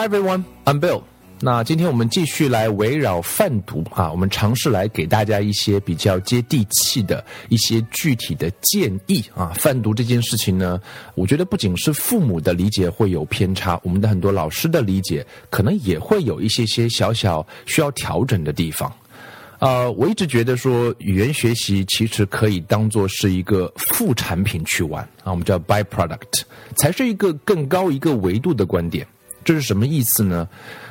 Everyone, I'm Bill. 那今天我们继续来围绕贩毒啊，我们尝试来给大家一些比较接地气的一些具体的建议啊。贩毒这件事情呢，我觉得不仅是父母的理解会有偏差，我们的很多老师的理解可能也会有一些些小小需要调整的地方。呃，我一直觉得说语言学习其实可以当做是一个副产品去玩啊，我们叫 byproduct，才是一个更高一个维度的观点。这是什么意思呢？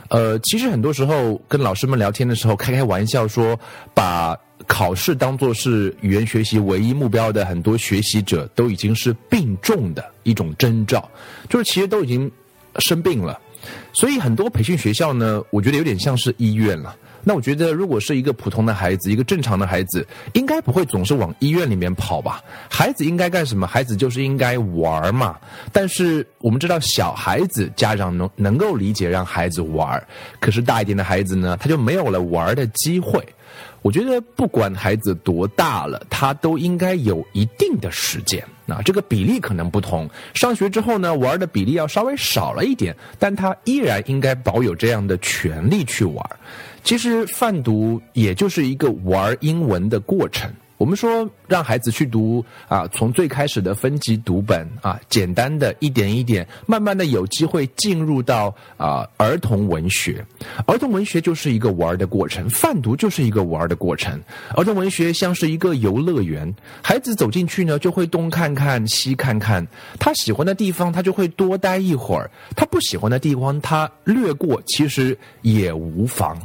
呃，其实很多时候跟老师们聊天的时候，开开玩笑说，把考试当做是语言学习唯一目标的很多学习者，都已经是病重的一种征兆，就是其实都已经生病了。所以很多培训学校呢，我觉得有点像是医院了。那我觉得，如果是一个普通的孩子，一个正常的孩子，应该不会总是往医院里面跑吧？孩子应该干什么？孩子就是应该玩嘛。但是我们知道，小孩子家长能能够理解让孩子玩，可是大一点的孩子呢，他就没有了玩的机会。我觉得不管孩子多大了，他都应该有一定的时间。那这个比例可能不同。上学之后呢，玩的比例要稍微少了一点，但他依然应该保有这样的权利去玩。其实贩毒也就是一个玩英文的过程。我们说让孩子去读啊，从最开始的分级读本啊，简单的一点一点，慢慢的有机会进入到啊儿童文学。儿童文学就是一个玩的过程，贩毒就是一个玩的过程。儿童文学像是一个游乐园，孩子走进去呢，就会东看看西看看，他喜欢的地方他就会多待一会儿，他不喜欢的地方他略过，其实也无妨。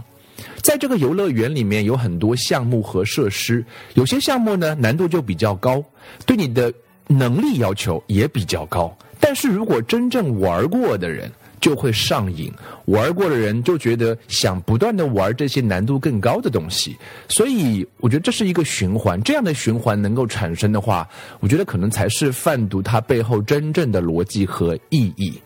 在这个游乐园里面有很多项目和设施，有些项目呢难度就比较高，对你的能力要求也比较高。但是如果真正玩过的人就会上瘾，玩过的人就觉得想不断的玩这些难度更高的东西。所以我觉得这是一个循环，这样的循环能够产生的话，我觉得可能才是贩毒它背后真正的逻辑和意义。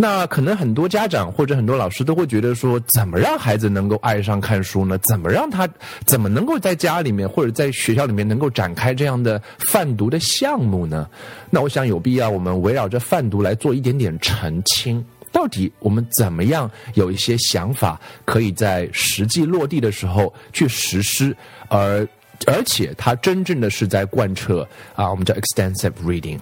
那可能很多家长或者很多老师都会觉得说，怎么让孩子能够爱上看书呢？怎么让他怎么能够在家里面或者在学校里面能够展开这样的贩毒的项目呢？那我想有必要我们围绕着贩毒来做一点点澄清。到底我们怎么样有一些想法，可以在实际落地的时候去实施，而而且它真正的是在贯彻啊，我们叫 extensive reading。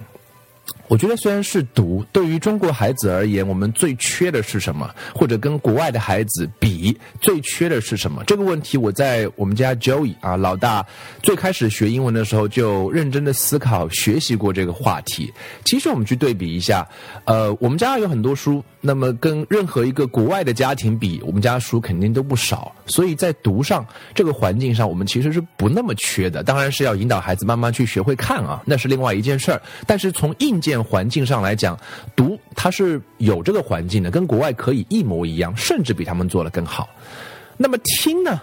我觉得虽然是读，对于中国孩子而言，我们最缺的是什么？或者跟国外的孩子比，最缺的是什么？这个问题我在我们家 Joey 啊老大最开始学英文的时候就认真的思考学习过这个话题。其实我们去对比一下，呃，我们家有很多书，那么跟任何一个国外的家庭比，我们家书肯定都不少。所以在读上这个环境上，我们其实是不那么缺的。当然是要引导孩子慢慢去学会看啊，那是另外一件事儿。但是从硬件环境上来讲，读它是有这个环境的，跟国外可以一模一样，甚至比他们做的更好。那么听呢？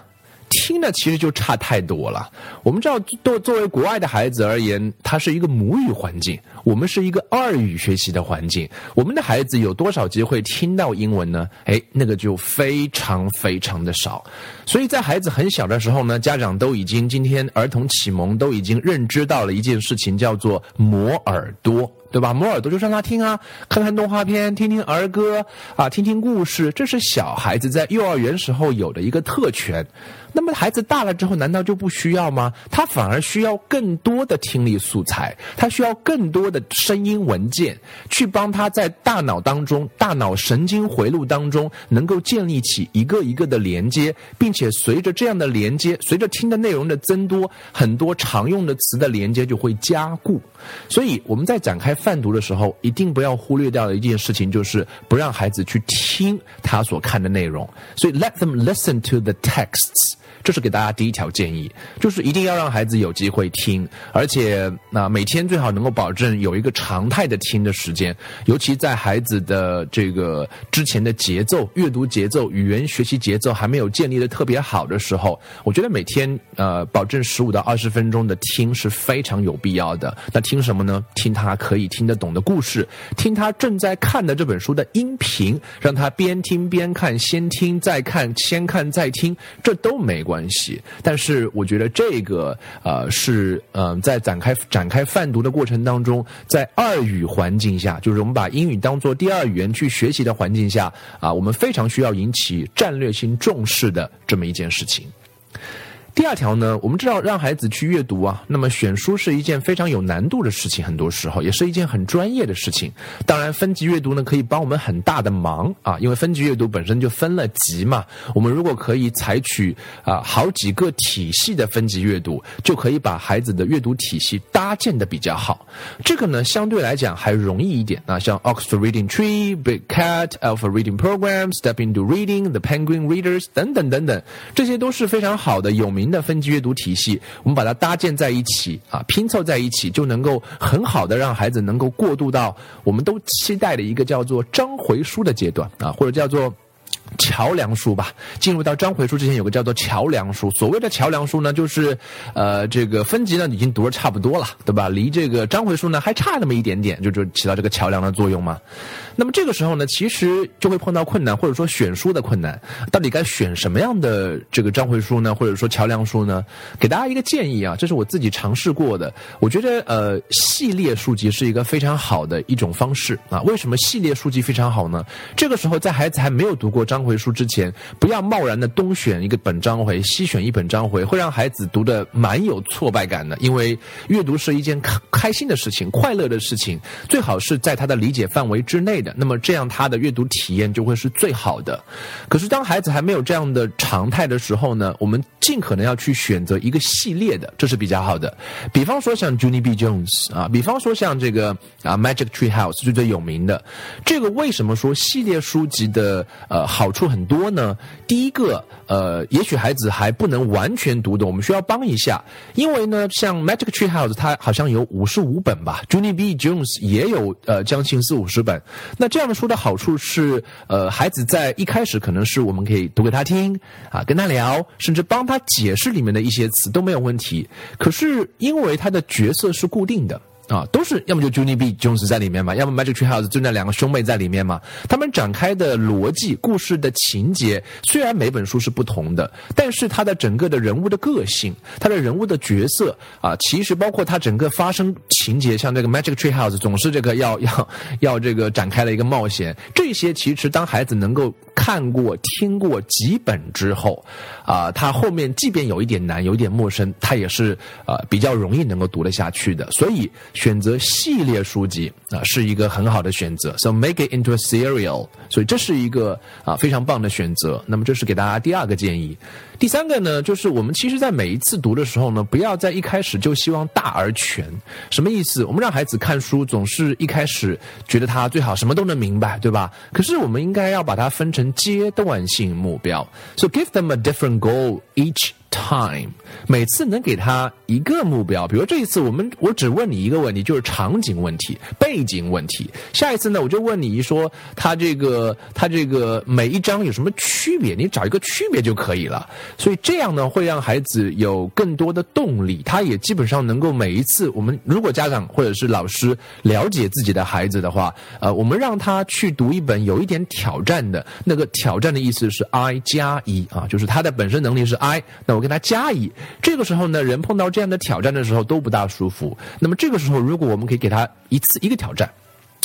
听呢，其实就差太多了。我们知道，作作为国外的孩子而言，它是一个母语环境，我们是一个二语学习的环境。我们的孩子有多少机会听到英文呢？哎，那个就非常非常的少。所以在孩子很小的时候呢，家长都已经今天儿童启蒙都已经认知到了一件事情，叫做磨耳朵。对吧？磨耳朵就让他听啊，看看动画片，听听儿歌啊，听听故事，这是小孩子在幼儿园时候有的一个特权。那么孩子大了之后，难道就不需要吗？他反而需要更多的听力素材，他需要更多的声音文件，去帮他在大脑当中、大脑神经回路当中，能够建立起一个一个的连接，并且随着这样的连接，随着听的内容的增多，很多常用的词的连接就会加固。所以我们在展开。贩毒的时候，一定不要忽略掉的一件事情，就是不让孩子去听他所看的内容。所以，let them listen to the texts。这是给大家第一条建议，就是一定要让孩子有机会听，而且那每天最好能够保证有一个常态的听的时间。尤其在孩子的这个之前的节奏、阅读节奏、语言学习节奏还没有建立的特别好的时候，我觉得每天呃保证十五到二十分钟的听是非常有必要的。那听什么呢？听他可以。听得懂的故事，听他正在看的这本书的音频，让他边听边看，先听再看，先看再听，这都没关系。但是我觉得这个呃是嗯在展开展开泛读的过程当中，在二语环境下，就是我们把英语当做第二语言去学习的环境下啊，我们非常需要引起战略性重视的这么一件事情。第二条呢，我们知道让孩子去阅读啊，那么选书是一件非常有难度的事情，很多时候也是一件很专业的事情。当然，分级阅读呢可以帮我们很大的忙啊，因为分级阅读本身就分了级嘛。我们如果可以采取啊好几个体系的分级阅读，就可以把孩子的阅读体系搭建的比较好。这个呢相对来讲还容易一点啊，像 Oxford Reading Tree、Big Cat、Alpha Reading Program、Step into Reading、The Penguin Readers 等等等等，这些都是非常好的有名。您的分级阅读体系，我们把它搭建在一起啊，拼凑在一起，就能够很好的让孩子能够过渡到我们都期待的一个叫做章回书的阶段啊，或者叫做。桥梁书吧，进入到章回书之前，有个叫做桥梁书。所谓的桥梁书呢，就是，呃，这个分级呢已经读的差不多了，对吧？离这个章回书呢还差那么一点点，就就起到这个桥梁的作用嘛。那么这个时候呢，其实就会碰到困难，或者说选书的困难。到底该选什么样的这个章回书呢？或者说桥梁书呢？给大家一个建议啊，这是我自己尝试过的。我觉得呃，系列书籍是一个非常好的一种方式啊。为什么系列书籍非常好呢？这个时候在孩子还没有读过章回书之前，不要贸然的东选一个本章回，西选一本章回，会让孩子读的蛮有挫败感的。因为阅读是一件开开心的事情，快乐的事情，最好是在他的理解范围之内的。那么这样他的阅读体验就会是最好的。可是当孩子还没有这样的常态的时候呢，我们尽可能要去选择一个系列的，这是比较好的。比方说像 Junie B. Jones 啊，比方说像这个啊 Magic Tree House 最最有名的。这个为什么说系列书籍的呃好处很多呢？第一个，呃，也许孩子还不能完全读懂，我们需要帮一下。因为呢，像 Magic Tree House 它好像有五十五本吧，Junie B. Jones 也有呃将近四五十本。那这样的书的好处是，呃，孩子在一开始可能是我们可以读给他听啊，跟他聊，甚至帮他解释里面的一些词都没有问题。可是因为他的角色是固定的。啊，都是要么就 Junie B Jones 在里面嘛，要么 Magic Tree House 就那两个兄妹在里面嘛。他们展开的逻辑、故事的情节，虽然每本书是不同的，但是他的整个的人物的个性、他的人物的角色啊，其实包括他整个发生情节，像这个 Magic Tree House 总是这个要要要这个展开了一个冒险，这些其实当孩子能够。看过、听过几本之后，啊，他后面即便有一点难、有一点陌生，他也是啊比较容易能够读得下去的。所以选择系列书籍啊是一个很好的选择。So make it into a serial，所以这是一个啊非常棒的选择。那么这是给大家第二个建议。第三个呢，就是我们其实在每一次读的时候呢，不要在一开始就希望大而全。什么意思？我们让孩子看书，总是一开始觉得他最好什么都能明白，对吧？可是我们应该要把它分成阶段性目标。So give them a different goal each. Time，每次能给他一个目标，比如这一次我们我只问你一个问题，就是场景问题、背景问题。下一次呢，我就问你一说他这个他这个每一章有什么区别，你找一个区别就可以了。所以这样呢，会让孩子有更多的动力，他也基本上能够每一次我们如果家长或者是老师了解自己的孩子的话，呃，我们让他去读一本有一点挑战的，那个挑战的意思是 I 加一啊，就是他的本身能力是 I，那我。给他加一，这个时候呢，人碰到这样的挑战的时候都不大舒服。那么这个时候，如果我们可以给他一次一个挑战，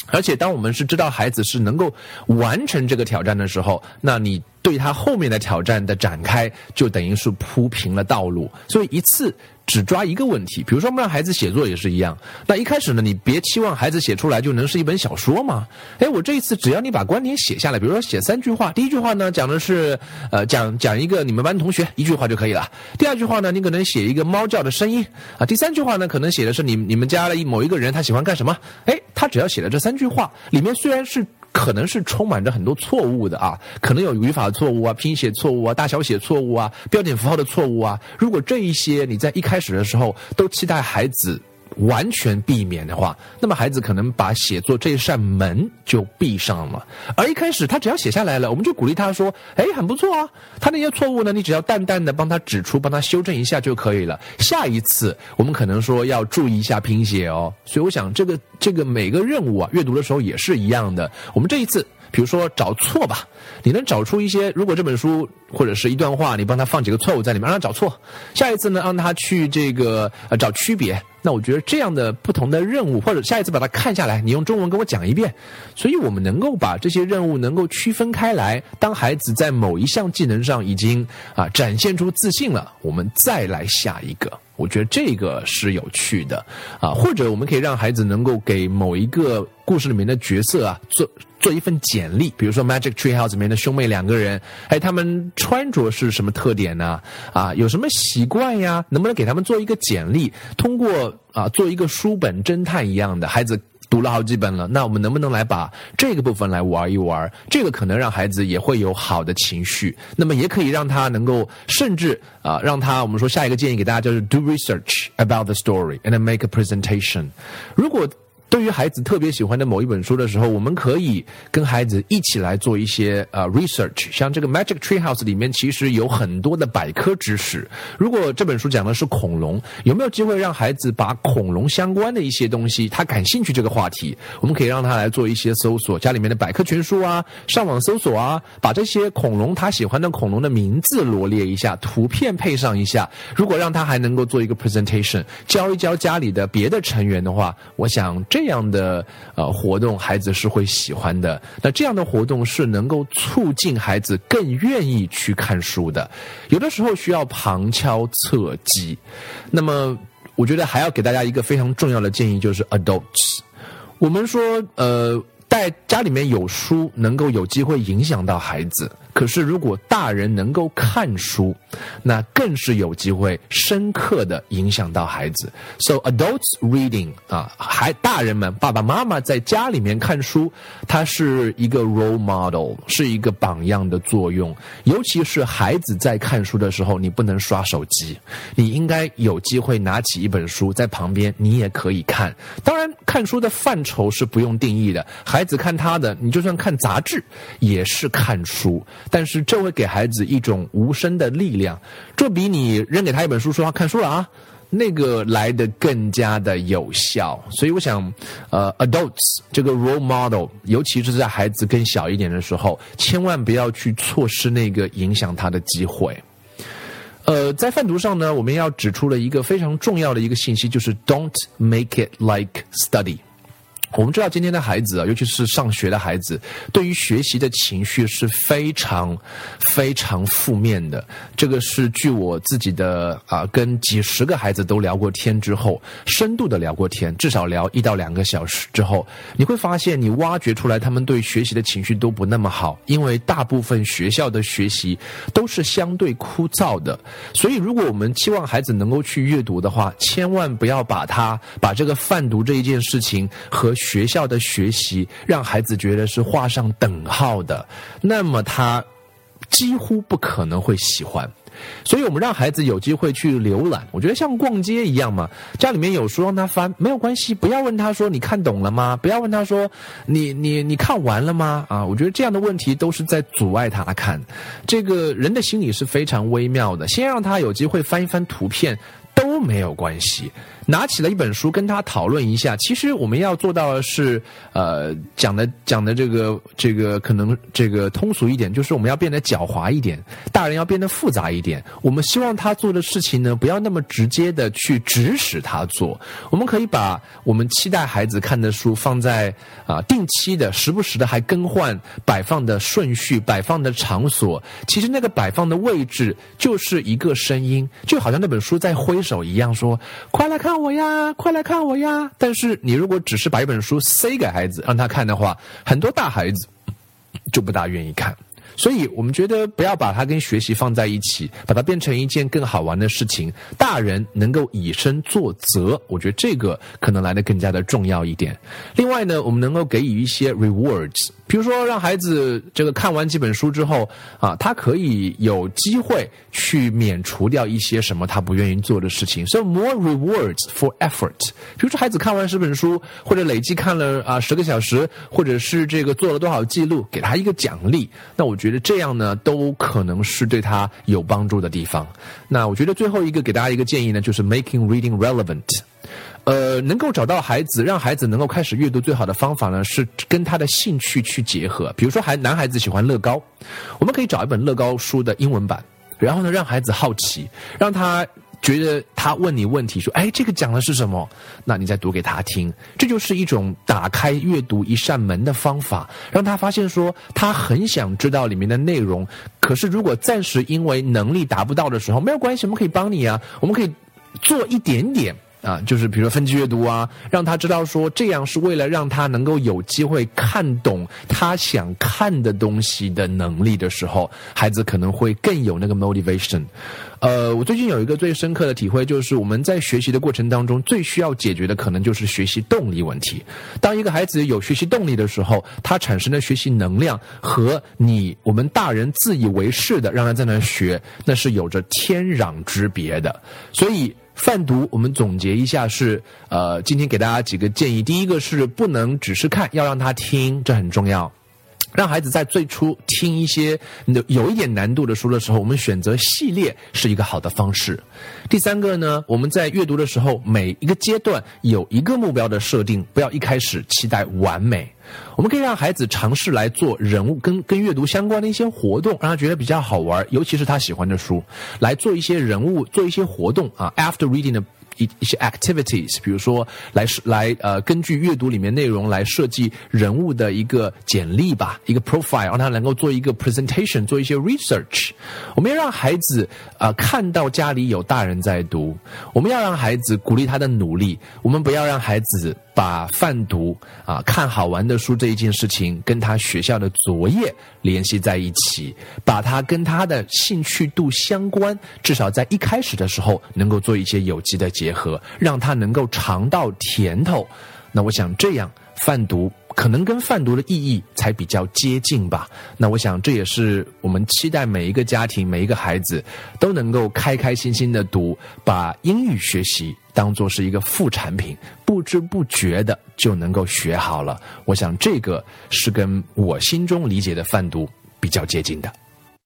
而且当我们是知道孩子是能够完成这个挑战的时候，那你对他后面的挑战的展开就等于是铺平了道路。所以一次。只抓一个问题，比如说我们让孩子写作也是一样。那一开始呢，你别期望孩子写出来就能是一本小说嘛。哎，我这一次只要你把观点写下来，比如说写三句话，第一句话呢讲的是，呃，讲讲一个你们班同学，一句话就可以了。第二句话呢，你可能写一个猫叫的声音啊。第三句话呢，可能写的是你你们家的某一个人他喜欢干什么。哎，他只要写了这三句话，里面虽然是。可能是充满着很多错误的啊，可能有语法错误啊、拼写错误啊、大小写错误啊、标点符号的错误啊。如果这一些你在一开始的时候都期待孩子完全避免的话，那么孩子可能把写作这扇门就闭上了。而一开始他只要写下来了，我们就鼓励他说：“哎，很不错啊。”他那些错误呢，你只要淡淡的帮他指出，帮他修正一下就可以了。下一次我们可能说要注意一下拼写哦。所以我想，这个这个每个任务啊，阅读的时候也是一样的。我们这一次。比如说找错吧，你能找出一些。如果这本书或者是一段话，你帮他放几个错误在里面，让他找错。下一次呢，让他去这个呃找区别。那我觉得这样的不同的任务，或者下一次把它看下来，你用中文跟我讲一遍。所以我们能够把这些任务能够区分开来。当孩子在某一项技能上已经啊展现出自信了，我们再来下一个。我觉得这个是有趣的啊。或者我们可以让孩子能够给某一个故事里面的角色啊做。做一份简历，比如说《Magic Tree House》里面的兄妹两个人，哎，他们穿着是什么特点呢？啊，有什么习惯呀？能不能给他们做一个简历？通过啊，做一个书本侦探一样的，孩子读了好几本了，那我们能不能来把这个部分来玩一玩？这个可能让孩子也会有好的情绪，那么也可以让他能够，甚至啊，让他我们说下一个建议给大家就是 do research about the story and make a presentation。如果对于孩子特别喜欢的某一本书的时候，我们可以跟孩子一起来做一些呃 research。像这个 Magic Tree House 里面其实有很多的百科知识。如果这本书讲的是恐龙，有没有机会让孩子把恐龙相关的一些东西，他感兴趣这个话题，我们可以让他来做一些搜索，家里面的百科全书啊，上网搜索啊，把这些恐龙他喜欢的恐龙的名字罗列一下，图片配上一下。如果让他还能够做一个 presentation，教一教家里的别的成员的话，我想这。这样的呃活动，孩子是会喜欢的。那这样的活动是能够促进孩子更愿意去看书的。有的时候需要旁敲侧击。那么，我觉得还要给大家一个非常重要的建议，就是 adults。我们说，呃，在家里面有书，能够有机会影响到孩子。可是，如果大人能够看书，那更是有机会深刻的影响到孩子。So adults reading 啊，还大人们爸爸妈妈在家里面看书，它是一个 role model，是一个榜样的作用。尤其是孩子在看书的时候，你不能刷手机，你应该有机会拿起一本书在旁边，你也可以看。当然，看书的范畴是不用定义的，孩子看他的，你就算看杂志也是看书。但是这会给孩子一种无声的力量，这比你扔给他一本书说他看书了啊，那个来的更加的有效。所以我想，呃，adults 这个 role model，尤其是在孩子更小一点的时候，千万不要去错失那个影响他的机会。呃，在范读上呢，我们要指出了一个非常重要的一个信息，就是 don't make it like study。我们知道今天的孩子啊，尤其是上学的孩子，对于学习的情绪是非常非常负面的。这个是据我自己的啊，跟几十个孩子都聊过天之后，深度的聊过天，至少聊一到两个小时之后，你会发现，你挖掘出来他们对学习的情绪都不那么好，因为大部分学校的学习都是相对枯燥的。所以，如果我们期望孩子能够去阅读的话，千万不要把他把这个泛读这一件事情和学校的学习让孩子觉得是画上等号的，那么他几乎不可能会喜欢。所以我们让孩子有机会去浏览，我觉得像逛街一样嘛。家里面有书让他翻，没有关系。不要问他说你看懂了吗？不要问他说你你你看完了吗？啊，我觉得这样的问题都是在阻碍他看。这个人的心理是非常微妙的，先让他有机会翻一翻图片都没有关系。拿起了一本书跟他讨论一下，其实我们要做到的是，呃，讲的讲的这个这个可能这个通俗一点，就是我们要变得狡猾一点，大人要变得复杂一点。我们希望他做的事情呢，不要那么直接的去指使他做。我们可以把我们期待孩子看的书放在啊定期的、时不时的还更换摆放的顺序、摆放的场所。其实那个摆放的位置就是一个声音，就好像那本书在挥手一样，说：“快来看。”我呀，快来看我呀！但是你如果只是把一本书塞给孩子让他看的话，很多大孩子 就不大愿意看。所以我们觉得不要把它跟学习放在一起，把它变成一件更好玩的事情。大人能够以身作则，我觉得这个可能来的更加的重要一点。另外呢，我们能够给予一些 rewards，比如说让孩子这个看完几本书之后啊，他可以有机会去免除掉一些什么他不愿意做的事情。So more rewards for effort。比如说孩子看完十本书，或者累计看了啊十个小时，或者是这个做了多少记录，给他一个奖励。那我觉得这样呢，都可能是对他有帮助的地方。那我觉得最后一个给大家一个建议呢，就是 making reading relevant。呃，能够找到孩子，让孩子能够开始阅读最好的方法呢，是跟他的兴趣去结合。比如说，孩男孩子喜欢乐高，我们可以找一本乐高书的英文版，然后呢，让孩子好奇，让他。觉得他问你问题说：“哎，这个讲的是什么？”那你再读给他听，这就是一种打开阅读一扇门的方法，让他发现说他很想知道里面的内容。可是如果暂时因为能力达不到的时候，没有关系，我们可以帮你啊，我们可以做一点点啊，就是比如说分级阅读啊，让他知道说这样是为了让他能够有机会看懂他想看的东西的能力的时候，孩子可能会更有那个 motivation。呃，我最近有一个最深刻的体会，就是我们在学习的过程当中，最需要解决的可能就是学习动力问题。当一个孩子有学习动力的时候，他产生的学习能量和你我们大人自以为是的让他在那学，那是有着天壤之别的。所以泛读，我们总结一下是，呃，今天给大家几个建议。第一个是不能只是看，要让他听，这很重要。让孩子在最初听一些有一点难度的书的时候，我们选择系列是一个好的方式。第三个呢，我们在阅读的时候，每一个阶段有一个目标的设定，不要一开始期待完美。我们可以让孩子尝试来做人物跟跟阅读相关的一些活动，让他觉得比较好玩，尤其是他喜欢的书，来做一些人物，做一些活动啊。After reading 呢一一些 activities，比如说来来呃，根据阅读里面内容来设计人物的一个简历吧，一个 profile，让他能够做一个 presentation，做一些 research。我们要让孩子啊看到家里有大人在读，我们要让孩子鼓励他的努力，我们不要让孩子。把泛读啊看好玩的书这一件事情跟他学校的作业联系在一起，把它跟他的兴趣度相关，至少在一开始的时候能够做一些有机的结合，让他能够尝到甜头。那我想这样泛读。可能跟贩毒的意义才比较接近吧。那我想这也是我们期待每一个家庭、每一个孩子都能够开开心心的读，把英语学习当做是一个副产品，不知不觉的就能够学好了。我想这个是跟我心中理解的贩毒比较接近的。